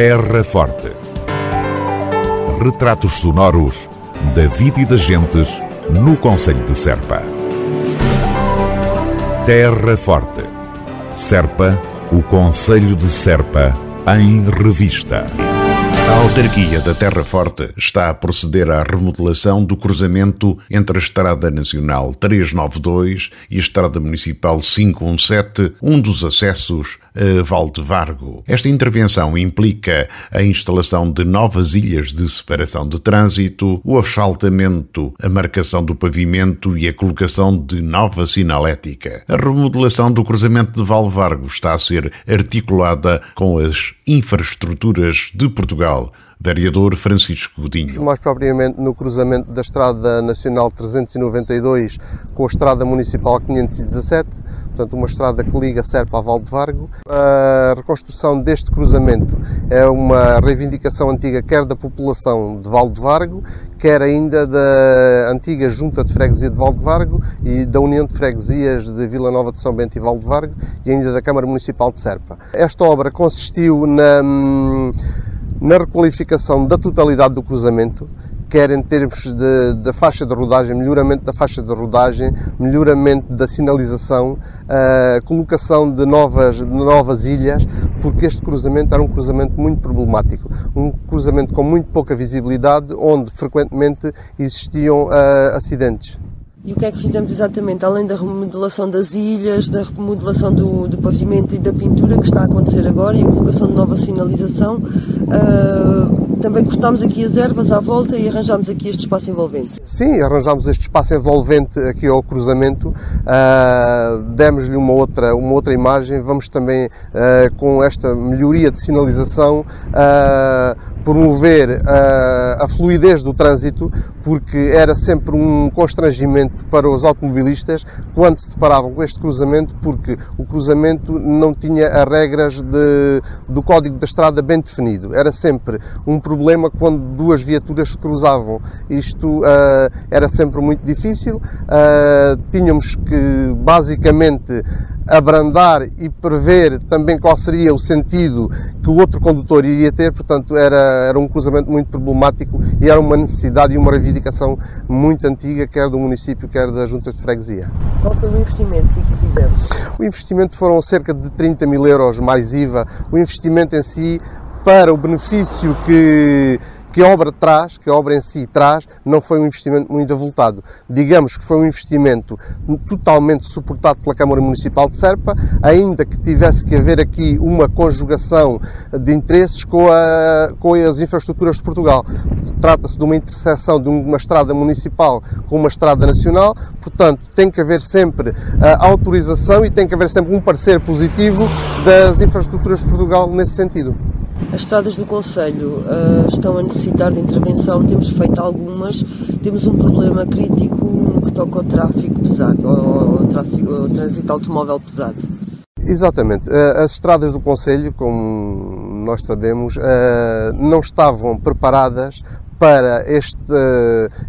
Terra Forte. Retratos sonoros da vida e das gentes no Conselho de Serpa. Terra Forte. Serpa, o Conselho de Serpa, em revista. A autarquia da Terra Forte está a proceder à remodelação do cruzamento entre a Estrada Nacional 392 e a Estrada Municipal 517, um dos acessos Valdevargo. Esta intervenção implica a instalação de novas ilhas de separação de trânsito, o asfaltamento, a marcação do pavimento e a colocação de nova sinalética. A remodelação do cruzamento de Valdevargo está a ser articulada com as infraestruturas de Portugal vereador Francisco Godinho. Mais propriamente no cruzamento da Estrada Nacional 392 com a Estrada Municipal 517, portanto uma estrada que liga Serpa a Valdevargo. A reconstrução deste cruzamento é uma reivindicação antiga quer da população de Valdevargo, quer ainda da antiga Junta de Freguesia de Valdevargo e da União de Freguesias de Vila Nova de São Bento e Valdevargo e ainda da Câmara Municipal de Serpa. Esta obra consistiu na na requalificação da totalidade do cruzamento, quer em termos da faixa de rodagem, melhoramento da faixa de rodagem, melhoramento da sinalização, a colocação de novas, de novas ilhas, porque este cruzamento era um cruzamento muito problemático, um cruzamento com muito pouca visibilidade, onde frequentemente existiam uh, acidentes. E o que é que fizemos exatamente? Além da remodelação das ilhas, da remodelação do, do pavimento e da pintura que está a acontecer agora e a colocação de nova sinalização, uh, também cortámos aqui as ervas à volta e arranjámos aqui este espaço envolvente. Sim, arranjámos este espaço envolvente aqui ao cruzamento, uh, demos-lhe uma outra, uma outra imagem, vamos também uh, com esta melhoria de sinalização promover a, a fluidez do trânsito, porque era sempre um constrangimento para os automobilistas quando se deparavam com este cruzamento, porque o cruzamento não tinha as regras de, do código da estrada bem definido. Era sempre um problema quando duas viaturas se cruzavam. Isto uh, era sempre muito difícil. Uh, tínhamos que, basicamente, abrandar e prever também qual seria o sentido que o outro condutor iria ter, portanto era, era um cruzamento muito problemático e era uma necessidade e uma reivindicação muito antiga, quer do município, quer da Junta de Freguesia. Qual foi o investimento que aqui fizemos? O investimento foram cerca de 30 mil euros mais IVA. O investimento em si, para o benefício que que a obra traz, que a obra em si traz, não foi um investimento muito avultado. Digamos que foi um investimento totalmente suportado pela Câmara Municipal de Serpa, ainda que tivesse que haver aqui uma conjugação de interesses com, a, com as infraestruturas de Portugal. Trata-se de uma interseção de uma estrada municipal com uma estrada nacional, portanto, tem que haver sempre a autorização e tem que haver sempre um parecer positivo das infraestruturas de Portugal nesse sentido. As estradas do Conselho uh, estão a necessitar de intervenção, temos feito algumas, temos um problema crítico no que toca ao tráfego pesado, ao, ao, tráfego, ao trânsito automóvel pesado. Exatamente. Eh, as estradas do Conselho, como nós sabemos, eh, não estavam preparadas para este,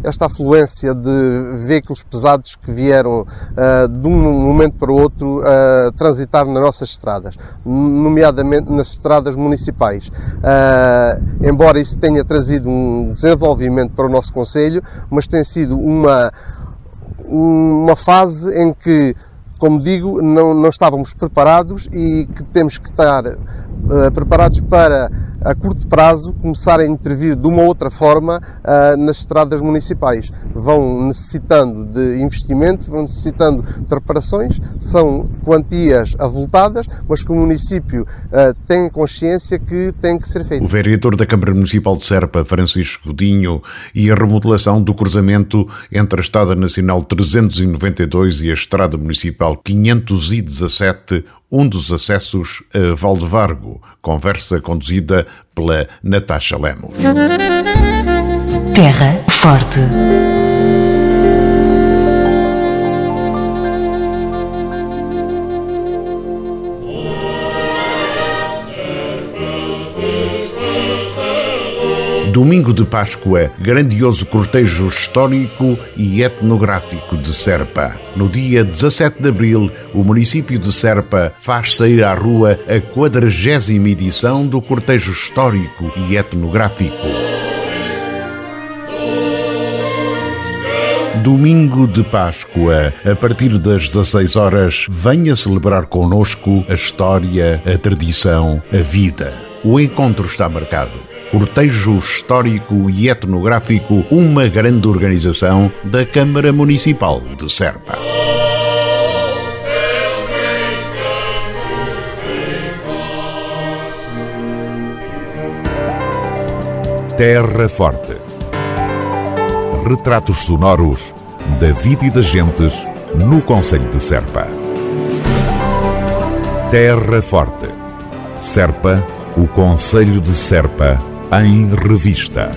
esta afluência de veículos pesados que vieram uh, de um momento para o outro uh, transitar nas nossas estradas, nomeadamente nas estradas municipais. Uh, embora isso tenha trazido um desenvolvimento para o nosso Conselho, mas tem sido uma, uma fase em que como digo, não, não estávamos preparados e que temos que estar preparados para a curto prazo começar a intervir de uma outra forma uh, nas estradas municipais. Vão necessitando de investimento, vão necessitando de reparações, são quantias avultadas, mas que o município uh, tem consciência que tem que ser feito. O vereador da Câmara Municipal de Serpa, Francisco Godinho, e a remodelação do cruzamento entre a Estrada Nacional 392 e a Estrada Municipal 517 um dos acessos a Valdevargo. Conversa conduzida pela Natasha Lemos. Terra Forte. Domingo de Páscoa, grandioso cortejo histórico e etnográfico de Serpa. No dia 17 de abril, o município de Serpa faz sair à rua a quadragésima edição do cortejo histórico e etnográfico. Domingo de Páscoa, a partir das 16 horas, venha celebrar conosco a história, a tradição, a vida. O encontro está marcado. Cortejo Histórico e Etnográfico, uma grande organização da Câmara Municipal de Serpa. Terra Forte. Retratos sonoros da vida e das gentes no Conselho de Serpa. Terra Forte. Serpa, o Conselho de Serpa, em revista.